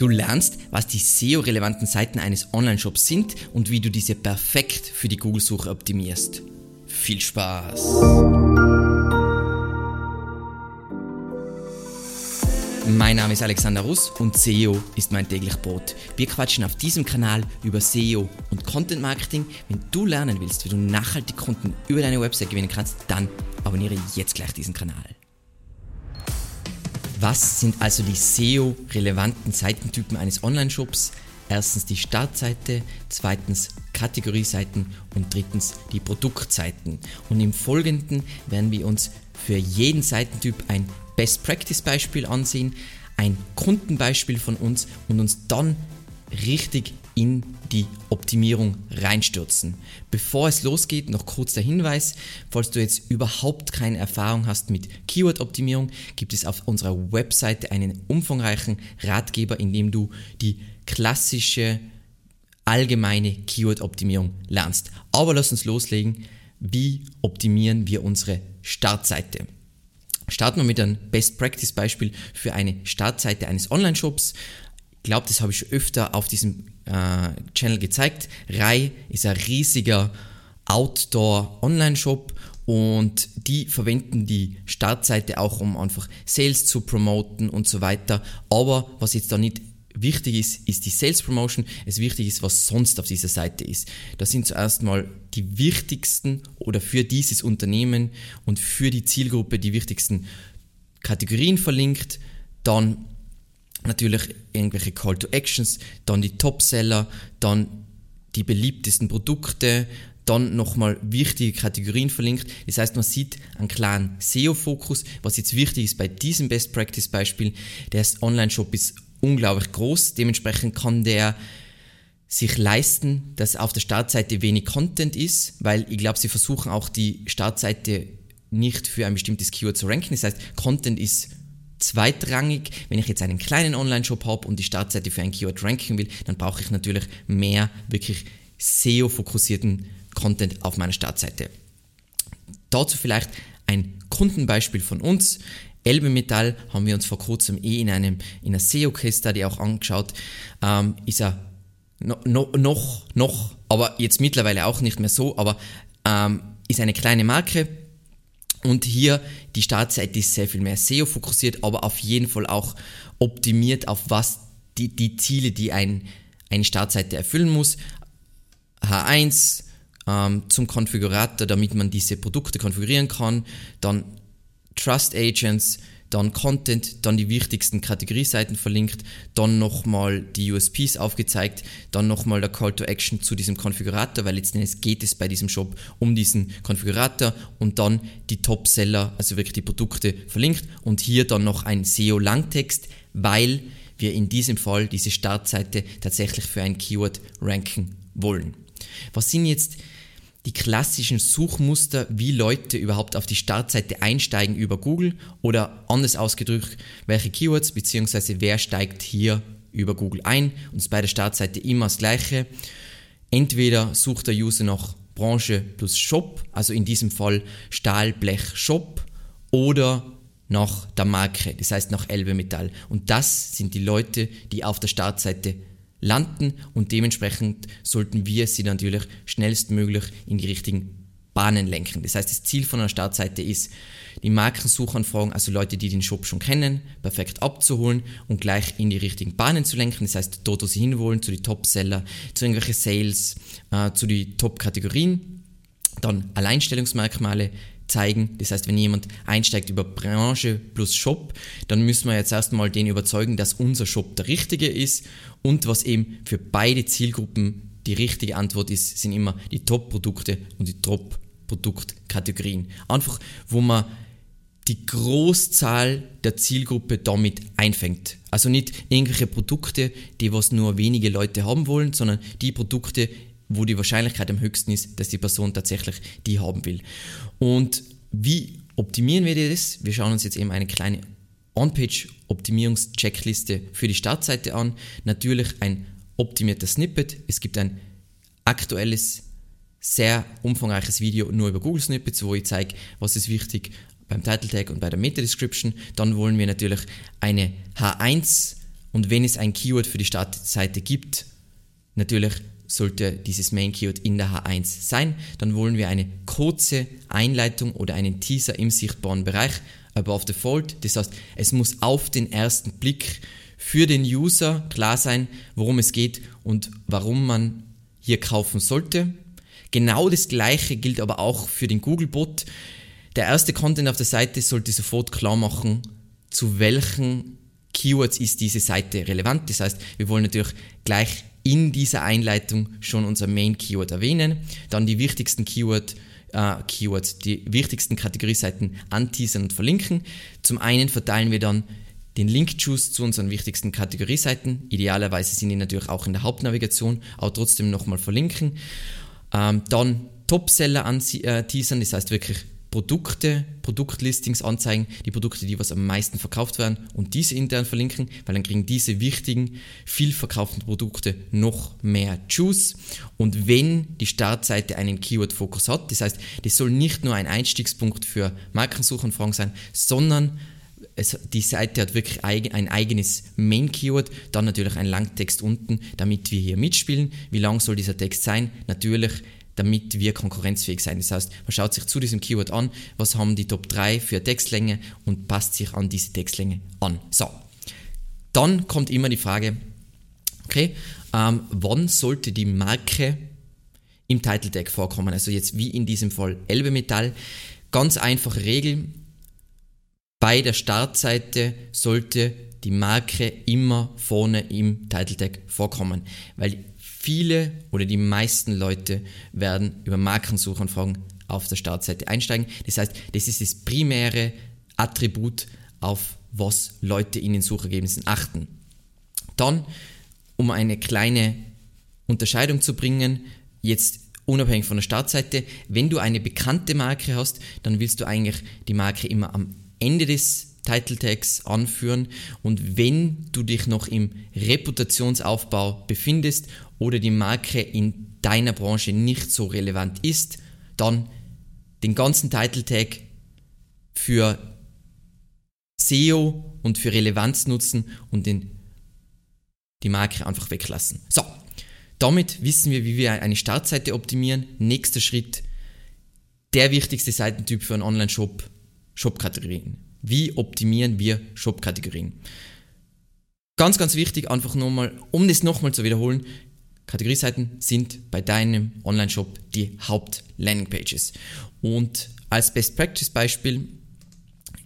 Du lernst, was die SEO-relevanten Seiten eines Online-Shops sind und wie du diese perfekt für die Google-Suche optimierst. Viel Spaß! Mein Name ist Alexander Russ und SEO ist mein täglich Brot. Wir quatschen auf diesem Kanal über SEO und Content Marketing. Wenn du lernen willst, wie du nachhaltig Kunden über deine Website gewinnen kannst, dann abonniere jetzt gleich diesen Kanal. Was sind also die SEO-relevanten Seitentypen eines Online-Shops? Erstens die Startseite, zweitens Kategorieseiten und drittens die Produktseiten. Und im Folgenden werden wir uns für jeden Seitentyp ein Best Practice Beispiel ansehen, ein Kundenbeispiel von uns und uns dann richtig in die Optimierung reinstürzen. Bevor es losgeht, noch kurz der Hinweis, falls du jetzt überhaupt keine Erfahrung hast mit Keyword-Optimierung, gibt es auf unserer Webseite einen umfangreichen Ratgeber, in dem du die klassische allgemeine Keyword-Optimierung lernst. Aber lass uns loslegen. Wie optimieren wir unsere Startseite? Starten wir mit einem Best Practice Beispiel für eine Startseite eines Online-Shops glaube, das habe ich öfter auf diesem äh, Channel gezeigt. Rai ist ein riesiger Outdoor-Online-Shop und die verwenden die Startseite auch, um einfach Sales zu promoten und so weiter. Aber was jetzt da nicht wichtig ist, ist die Sales Promotion. Es wichtig ist, was sonst auf dieser Seite ist. Das sind zuerst mal die wichtigsten oder für dieses Unternehmen und für die Zielgruppe die wichtigsten Kategorien verlinkt. Dann natürlich irgendwelche Call to Actions, dann die Topseller, dann die beliebtesten Produkte, dann nochmal wichtige Kategorien verlinkt. Das heißt, man sieht einen klaren SEO-Fokus. Was jetzt wichtig ist bei diesem Best Practice Beispiel, der Online-Shop ist unglaublich groß. Dementsprechend kann der sich leisten, dass auf der Startseite wenig Content ist, weil ich glaube, sie versuchen auch die Startseite nicht für ein bestimmtes Keyword zu ranken. Das heißt, Content ist zweitrangig. Wenn ich jetzt einen kleinen Online-Shop habe und die Startseite für ein Keyword ranken will, dann brauche ich natürlich mehr wirklich SEO-fokussierten Content auf meiner Startseite. Dazu vielleicht ein Kundenbeispiel von uns. Elbe Metall haben wir uns vor kurzem eh in, einem, in einer SEO-Case-Study auch angeschaut. Ähm, ist er no, no, noch, noch, aber jetzt mittlerweile auch nicht mehr so, aber ähm, ist eine kleine Marke, und hier die Startseite ist sehr viel mehr SEO fokussiert, aber auf jeden Fall auch optimiert auf was die, die Ziele, die ein, eine Startseite erfüllen muss. H1 ähm, zum Konfigurator, damit man diese Produkte konfigurieren kann. Dann Trust Agents, dann Content, dann die wichtigsten Kategorieseiten verlinkt, dann nochmal die USPs aufgezeigt, dann nochmal der Call to Action zu diesem Konfigurator, weil letztendlich geht es bei diesem Shop um diesen Konfigurator und dann die Top-Seller, also wirklich die Produkte verlinkt und hier dann noch ein SEO-Langtext, weil wir in diesem Fall diese Startseite tatsächlich für ein Keyword ranken wollen. Was sind jetzt die klassischen Suchmuster, wie Leute überhaupt auf die Startseite einsteigen über Google oder anders ausgedrückt, welche Keywords bzw. wer steigt hier über Google ein und ist bei der Startseite immer das gleiche. Entweder sucht der User nach Branche plus Shop, also in diesem Fall Stahl, Blech, Shop oder nach der Marke, das heißt nach Elbe Metall. Und das sind die Leute, die auf der Startseite landen und dementsprechend sollten wir sie natürlich schnellstmöglich in die richtigen Bahnen lenken. Das heißt, das Ziel von einer Startseite ist, die Markensuchanfragen, also Leute, die den Shop schon kennen, perfekt abzuholen und gleich in die richtigen Bahnen zu lenken. Das heißt, dort, wo sie hinwollen, zu den Top-Seller, zu irgendwelchen Sales, äh, zu den Top-Kategorien. Dann Alleinstellungsmerkmale zeigen. Das heißt, wenn jemand einsteigt über Branche plus Shop, dann müssen wir jetzt erstmal den überzeugen, dass unser Shop der richtige ist und was eben für beide Zielgruppen die richtige Antwort ist, sind immer die Top-Produkte und die Top-Produktkategorien. Einfach, wo man die Großzahl der Zielgruppe damit einfängt. Also nicht irgendwelche Produkte, die was nur wenige Leute haben wollen, sondern die Produkte, wo die Wahrscheinlichkeit am höchsten ist, dass die Person tatsächlich die haben will. Und wie optimieren wir das? Wir schauen uns jetzt eben eine kleine On-Page-Optimierungs-Checkliste für die Startseite an. Natürlich ein optimierter Snippet. Es gibt ein aktuelles, sehr umfangreiches Video nur über Google Snippets, wo ich zeige, was ist wichtig beim Title Tag und bei der Meta Description. Dann wollen wir natürlich eine H1 Und wenn es ein Keyword für die Startseite gibt, natürlich sollte dieses Main Keyword in der H1 sein, dann wollen wir eine kurze Einleitung oder einen Teaser im sichtbaren Bereich above the fold. Das heißt, es muss auf den ersten Blick für den User klar sein, worum es geht und warum man hier kaufen sollte. Genau das gleiche gilt aber auch für den Google-Bot. Der erste Content auf der Seite sollte sofort klar machen, zu welchen Keywords ist diese Seite relevant. Das heißt, wir wollen natürlich gleich in dieser Einleitung schon unser Main Keyword erwähnen, dann die wichtigsten Keyword, äh, Keywords, die wichtigsten Kategorieseiten anteasern und verlinken. Zum einen verteilen wir dann den Link-Juice zu unseren wichtigsten Kategorieseiten. Idealerweise sind die natürlich auch in der Hauptnavigation, aber trotzdem nochmal verlinken. Ähm, dann Topseller anteasern, äh, das heißt wirklich Produkte, Produktlistings anzeigen, die Produkte, die was am meisten verkauft werden und diese intern verlinken, weil dann kriegen diese wichtigen, viel verkauften Produkte noch mehr Juice. Und wenn die Startseite einen Keyword-Fokus hat, das heißt, das soll nicht nur ein Einstiegspunkt für Markensuchanfragen sein, sondern es, die Seite hat wirklich ein eigenes Main-Keyword, dann natürlich ein Langtext unten, damit wir hier mitspielen. Wie lang soll dieser Text sein? Natürlich damit wir konkurrenzfähig sein. Das heißt, man schaut sich zu diesem Keyword an, was haben die Top 3 für Textlänge und passt sich an diese Textlänge an. So, dann kommt immer die Frage, okay, ähm, wann sollte die Marke im Title Tag vorkommen? Also jetzt wie in diesem Fall Elbe Metall. Ganz einfache Regel. Bei der Startseite sollte die Marke immer vorne im Title Tag vorkommen, weil viele oder die meisten Leute werden über Markensuchanfragen auf der Startseite einsteigen. Das heißt, das ist das primäre Attribut, auf was Leute in den Suchergebnissen achten. Dann, um eine kleine Unterscheidung zu bringen, jetzt unabhängig von der Startseite, wenn du eine bekannte Marke hast, dann willst du eigentlich die Marke immer am Ende des Title Tags anführen und wenn du dich noch im Reputationsaufbau befindest oder die Marke in deiner Branche nicht so relevant ist, dann den ganzen Title Tag für SEO und für Relevanz nutzen und den, die Marke einfach weglassen. So, damit wissen wir, wie wir eine Startseite optimieren. Nächster Schritt, der wichtigste Seitentyp für einen Online-Shop, Shop-Kategorien. Wie optimieren wir Shop-Kategorien? Ganz, ganz wichtig, einfach nochmal, um das nochmal zu wiederholen, Kategorieseiten sind bei deinem Online-Shop die Haupt-Landing-Pages. Und als Best-Practice-Beispiel,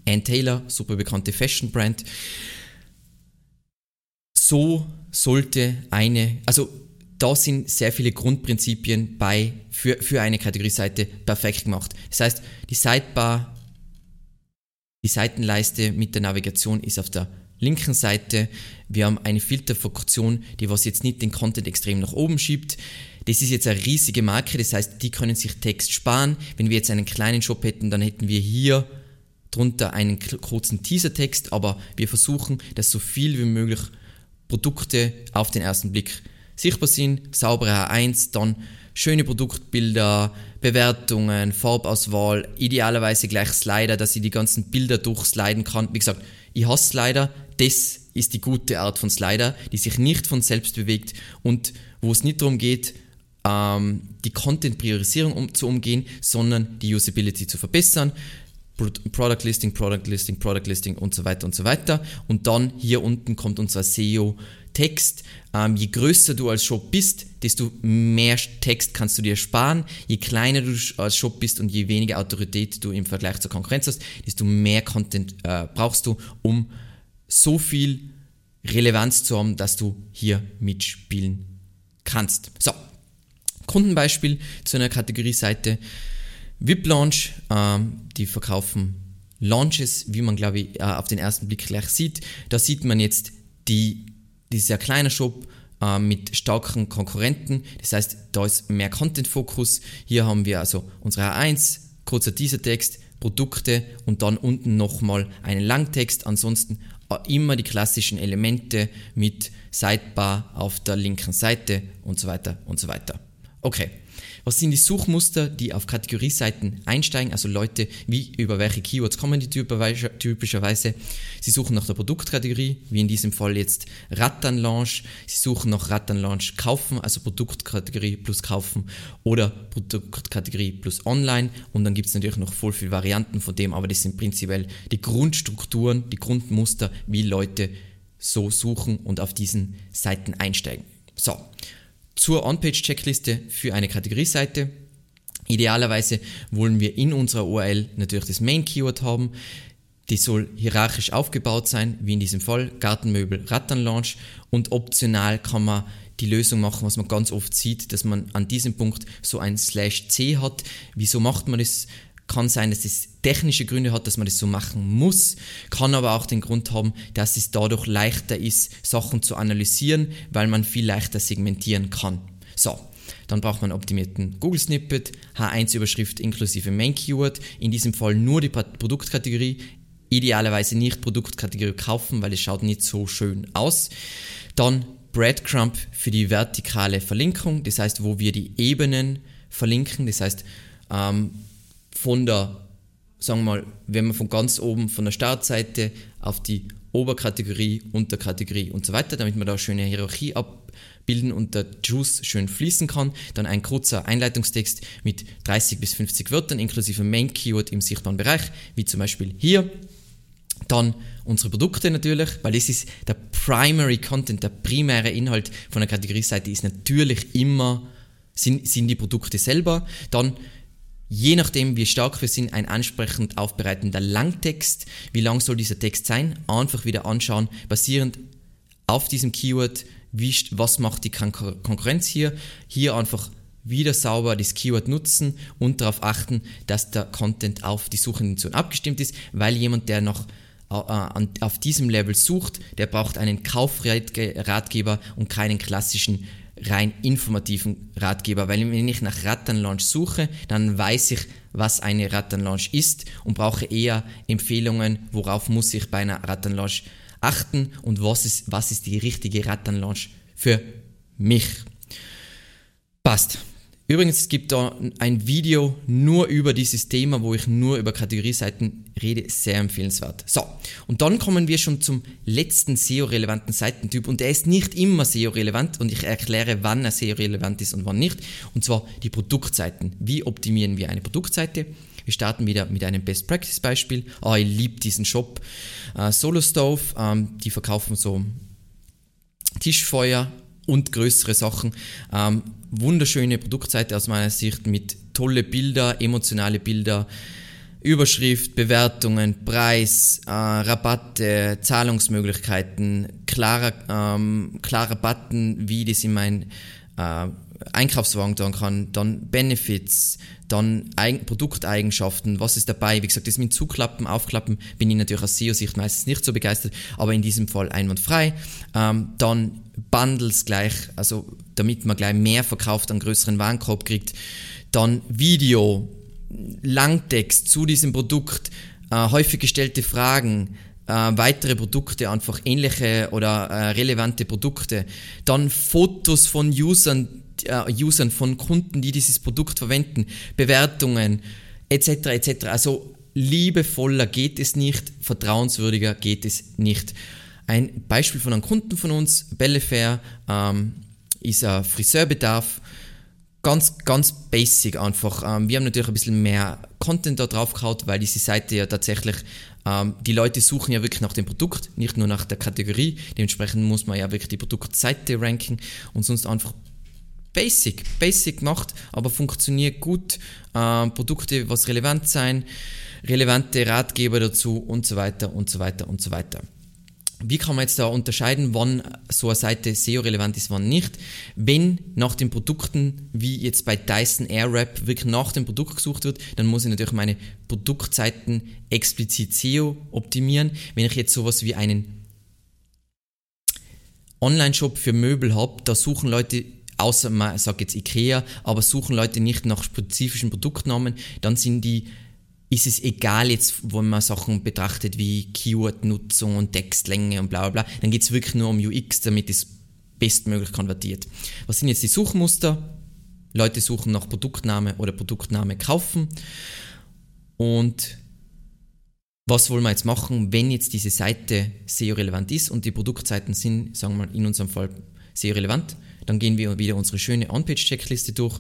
Ann Taylor, super bekannte Fashion-Brand, so sollte eine, also da sind sehr viele Grundprinzipien bei, für, für eine Kategorieseite perfekt gemacht. Das heißt, die Sidebar, die Seitenleiste mit der Navigation ist auf der linken Seite. Wir haben eine Filterfunktion, die was jetzt nicht den Content extrem nach oben schiebt. Das ist jetzt eine riesige Marke, das heißt, die können sich Text sparen. Wenn wir jetzt einen kleinen Shop hätten, dann hätten wir hier drunter einen kurzen Teasertext, aber wir versuchen, dass so viel wie möglich Produkte auf den ersten Blick sichtbar sind. Saubere H1, dann schöne Produktbilder, Bewertungen, Farbauswahl, idealerweise gleich Slider, dass ich die ganzen Bilder durchsliden kann. Wie gesagt, ich hasse Slider, das ist die gute Art von Slider, die sich nicht von selbst bewegt und wo es nicht darum geht, ähm, die Content-Priorisierung um, zu umgehen, sondern die Usability zu verbessern. Product Listing, Product Listing, Product Listing und so weiter und so weiter. Und dann hier unten kommt unser SEO Text. Ähm, je größer du als Shop bist, desto mehr Text kannst du dir sparen. Je kleiner du als Shop bist und je weniger Autorität du im Vergleich zur Konkurrenz hast, desto mehr Content äh, brauchst du, um so viel Relevanz zu haben, dass du hier mitspielen kannst. So, Kundenbeispiel zu einer Kategorieseite. VIP Launch, ähm, die verkaufen Launches, wie man glaube ich äh, auf den ersten Blick gleich sieht. Da sieht man jetzt die ein kleiner Shop äh, mit starken Konkurrenten. Das heißt, da ist mehr Content-Fokus. Hier haben wir also unsere H1, kurzer Teaser-Text, Produkte und dann unten nochmal einen Langtext. Ansonsten immer die klassischen Elemente mit Sidebar auf der linken Seite und so weiter und so weiter. Okay, Was sind die Suchmuster, die auf Kategorieseiten einsteigen? Also Leute, wie über welche Keywords kommen die typischerweise? Sie suchen nach der Produktkategorie, wie in diesem Fall jetzt Ratternlaunch. Sie suchen nach Ratternlaunch kaufen, also Produktkategorie plus kaufen oder Produktkategorie plus online. Und dann gibt es natürlich noch voll viele Varianten von dem, aber das sind prinzipiell die Grundstrukturen, die Grundmuster, wie Leute so suchen und auf diesen Seiten einsteigen. So, zur On-Page-Checkliste für eine Kategorieseite. Idealerweise wollen wir in unserer URL natürlich das Main-Keyword haben. Die soll hierarchisch aufgebaut sein, wie in diesem Fall Gartenmöbel Ratternlaunch und optional kann man die Lösung machen, was man ganz oft sieht, dass man an diesem Punkt so ein Slash C hat. Wieso macht man das? Kann sein, dass es technische Gründe hat, dass man das so machen muss, kann aber auch den Grund haben, dass es dadurch leichter ist, Sachen zu analysieren, weil man viel leichter segmentieren kann. So, dann braucht man optimierten Google Snippet, H1-Überschrift inklusive Main Keyword, in diesem Fall nur die Produktkategorie, idealerweise nicht Produktkategorie kaufen, weil es schaut nicht so schön aus. Dann Breadcrumb für die vertikale Verlinkung, das heißt, wo wir die Ebenen verlinken, das heißt, ähm, von der, sagen wir mal, wenn man von ganz oben von der Startseite auf die Oberkategorie, Unterkategorie und so weiter, damit man da eine schöne Hierarchie abbilden und der Juice schön fließen kann. Dann ein kurzer Einleitungstext mit 30 bis 50 Wörtern inklusive Main Keyword im sichtbaren Bereich, wie zum Beispiel hier. Dann unsere Produkte natürlich, weil das ist der Primary Content, der primäre Inhalt von der Kategorieseite ist natürlich immer, sind, sind die Produkte selber. Dann je nachdem, wie stark wir sind, ein ansprechend aufbereitender Langtext. Wie lang soll dieser Text sein? Einfach wieder anschauen, basierend auf diesem Keyword, wie, was macht die Konkurrenz hier? Hier einfach wieder sauber das Keyword nutzen und darauf achten, dass der Content auf die Suchintention abgestimmt ist, weil jemand, der noch äh, auf diesem Level sucht, der braucht einen Kaufratgeber und keinen klassischen rein informativen Ratgeber, weil wenn ich nach Ratternlaunch suche, dann weiß ich, was eine Ratternlaunch ist und brauche eher Empfehlungen, worauf muss ich bei einer Ratternlaunch achten und was ist, was ist die richtige Ratternlaunch für mich. Passt. Übrigens, es gibt da ein Video nur über dieses Thema, wo ich nur über Kategorieseiten rede, sehr empfehlenswert. So, und dann kommen wir schon zum letzten SEO-relevanten Seitentyp und der ist nicht immer SEO-relevant und ich erkläre, wann er SEO-relevant ist und wann nicht, und zwar die Produktseiten. Wie optimieren wir eine Produktseite? Wir starten wieder mit einem Best Practice Beispiel. Oh, ich liebe diesen Shop. Uh, Solo Stove, ähm, die verkaufen so Tischfeuer und größere Sachen. Ähm, wunderschöne Produktseite aus meiner Sicht mit tolle Bilder, emotionale Bilder, Überschrift, Bewertungen, Preis, äh, Rabatte, Zahlungsmöglichkeiten, klarer, ähm, klarer Button, wie das in mein äh, Einkaufswagen tun kann, dann Benefits, dann Eigen Produkteigenschaften, was ist dabei? Wie gesagt, das mit Zuklappen, Aufklappen bin ich natürlich aus SEO-Sicht meistens nicht so begeistert, aber in diesem Fall einwandfrei. Ähm, dann Bundles gleich, also damit man gleich mehr verkauft, einen größeren Warenkorb kriegt. Dann Video, Langtext zu diesem Produkt, äh, häufig gestellte Fragen, äh, weitere Produkte, einfach ähnliche oder äh, relevante Produkte. Dann Fotos von Usern, äh, Usern, von Kunden, die dieses Produkt verwenden, Bewertungen etc. etc. Also liebevoller geht es nicht, vertrauenswürdiger geht es nicht. Ein Beispiel von einem Kunden von uns, Bellefair, ähm, ist ein Friseurbedarf. Ganz, ganz basic einfach. Ähm, wir haben natürlich ein bisschen mehr Content da drauf gehauen, weil diese Seite ja tatsächlich, ähm, die Leute suchen ja wirklich nach dem Produkt, nicht nur nach der Kategorie. Dementsprechend muss man ja wirklich die Produktseite ranken und sonst einfach basic, basic gemacht, aber funktioniert gut. Ähm, Produkte, was relevant sein, relevante Ratgeber dazu und so weiter und so weiter und so weiter. Wie kann man jetzt da unterscheiden, wann so eine Seite SEO-relevant ist, wann nicht? Wenn nach den Produkten, wie jetzt bei Dyson Airwrap, wirklich nach dem Produkt gesucht wird, dann muss ich natürlich meine Produktseiten explizit SEO optimieren. Wenn ich jetzt sowas wie einen Online-Shop für Möbel habe, da suchen Leute außer man sagt jetzt Ikea, aber suchen Leute nicht nach spezifischen Produktnamen, dann sind die ist es egal jetzt, wenn man Sachen betrachtet wie Keyword-Nutzung und Textlänge und bla bla bla, dann geht es wirklich nur um UX, damit es bestmöglich konvertiert. Was sind jetzt die Suchmuster? Leute suchen nach Produktname oder Produktname kaufen. Und was wollen wir jetzt machen, wenn jetzt diese Seite SEO-relevant ist und die Produktseiten sind, sagen wir in unserem Fall SEO-relevant? Dann gehen wir wieder unsere schöne On-Page-Checkliste durch.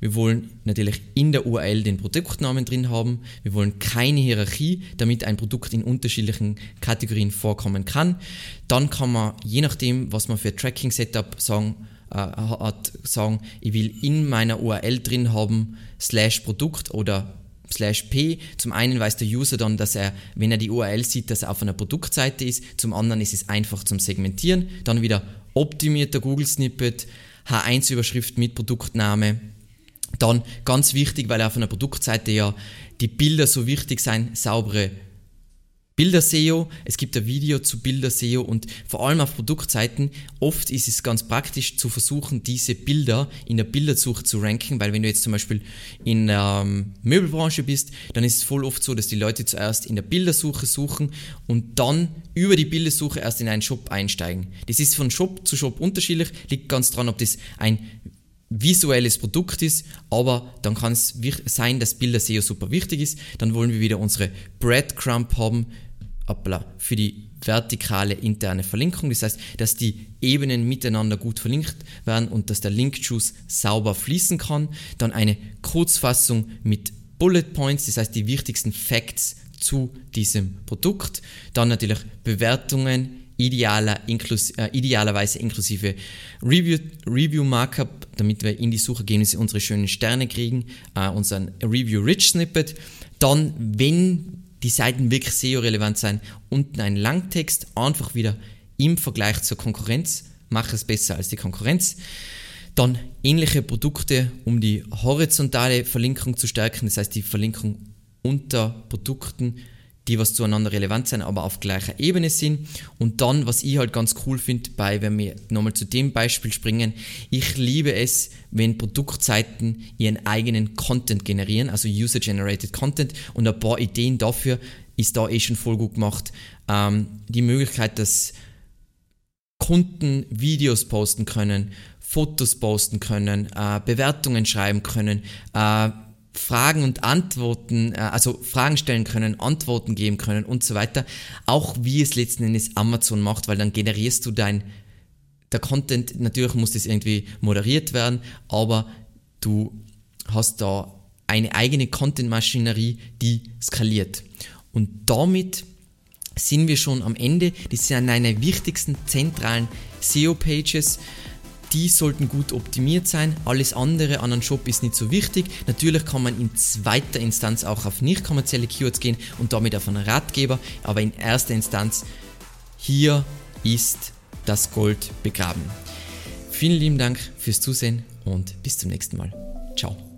Wir wollen natürlich in der URL den Produktnamen drin haben. Wir wollen keine Hierarchie, damit ein Produkt in unterschiedlichen Kategorien vorkommen kann. Dann kann man, je nachdem, was man für Tracking-Setup sagen, äh, hat, sagen, ich will in meiner URL drin haben, slash Produkt oder slash p. Zum einen weiß der User dann, dass er, wenn er die URL sieht, dass er auf einer Produktseite ist. Zum anderen ist es einfach zum Segmentieren. Dann wieder optimierter Google Snippet, H1-Überschrift mit Produktname. Dann ganz wichtig, weil auf einer Produktseite ja die Bilder so wichtig sind, saubere Bilder-SEO, es gibt ein Video zu Bilder-SEO und vor allem auf Produktseiten, oft ist es ganz praktisch zu versuchen, diese Bilder in der Bildersuche zu ranken, weil wenn du jetzt zum Beispiel in der ähm, Möbelbranche bist, dann ist es voll oft so, dass die Leute zuerst in der Bildersuche suchen und dann über die Bildersuche erst in einen Shop einsteigen. Das ist von Shop zu Shop unterschiedlich, liegt ganz dran, ob das ein visuelles Produkt ist, aber dann kann es sein, dass Bilder SEO super wichtig ist. Dann wollen wir wieder unsere Breadcrumb haben, für die vertikale interne Verlinkung. Das heißt, dass die Ebenen miteinander gut verlinkt werden und dass der Link-Juice sauber fließen kann. Dann eine Kurzfassung mit Bullet Points, das heißt die wichtigsten Facts zu diesem Produkt. Dann natürlich Bewertungen, idealer, inklus äh, idealerweise inklusive Review, Review Markup, damit wir in die Suchergebnisse unsere schönen Sterne kriegen, äh, unseren Review Rich Snippet. Dann, wenn die Seiten wirklich SEO-relevant sein. Unten ein Langtext, einfach wieder im Vergleich zur Konkurrenz. Mach es besser als die Konkurrenz. Dann ähnliche Produkte, um die horizontale Verlinkung zu stärken, das heißt die Verlinkung unter Produkten die was zueinander relevant sind, aber auf gleicher Ebene sind. Und dann, was ich halt ganz cool finde, bei, wenn wir nochmal zu dem Beispiel springen, ich liebe es, wenn Produktseiten ihren eigenen Content generieren, also User-Generated Content und ein paar Ideen dafür ist da eh schon voll gut gemacht. Ähm, die Möglichkeit, dass Kunden Videos posten können, Fotos posten können, äh, Bewertungen schreiben können, äh, Fragen und Antworten, äh, also Fragen stellen können, Antworten geben können und so weiter. Auch wie es letzten Endes Amazon macht, weil dann generierst du dein, der Content, natürlich muss das irgendwie moderiert werden, aber du hast da eine eigene Content-Maschinerie, die skaliert. Und damit sind wir schon am Ende. Das sind eine wichtigsten zentralen SEO-Pages die sollten gut optimiert sein. Alles andere an einem Shop ist nicht so wichtig. Natürlich kann man in zweiter Instanz auch auf nicht kommerzielle Keywords gehen und damit auf einen Ratgeber, aber in erster Instanz hier ist das Gold begraben. Vielen lieben Dank fürs Zusehen und bis zum nächsten Mal. Ciao.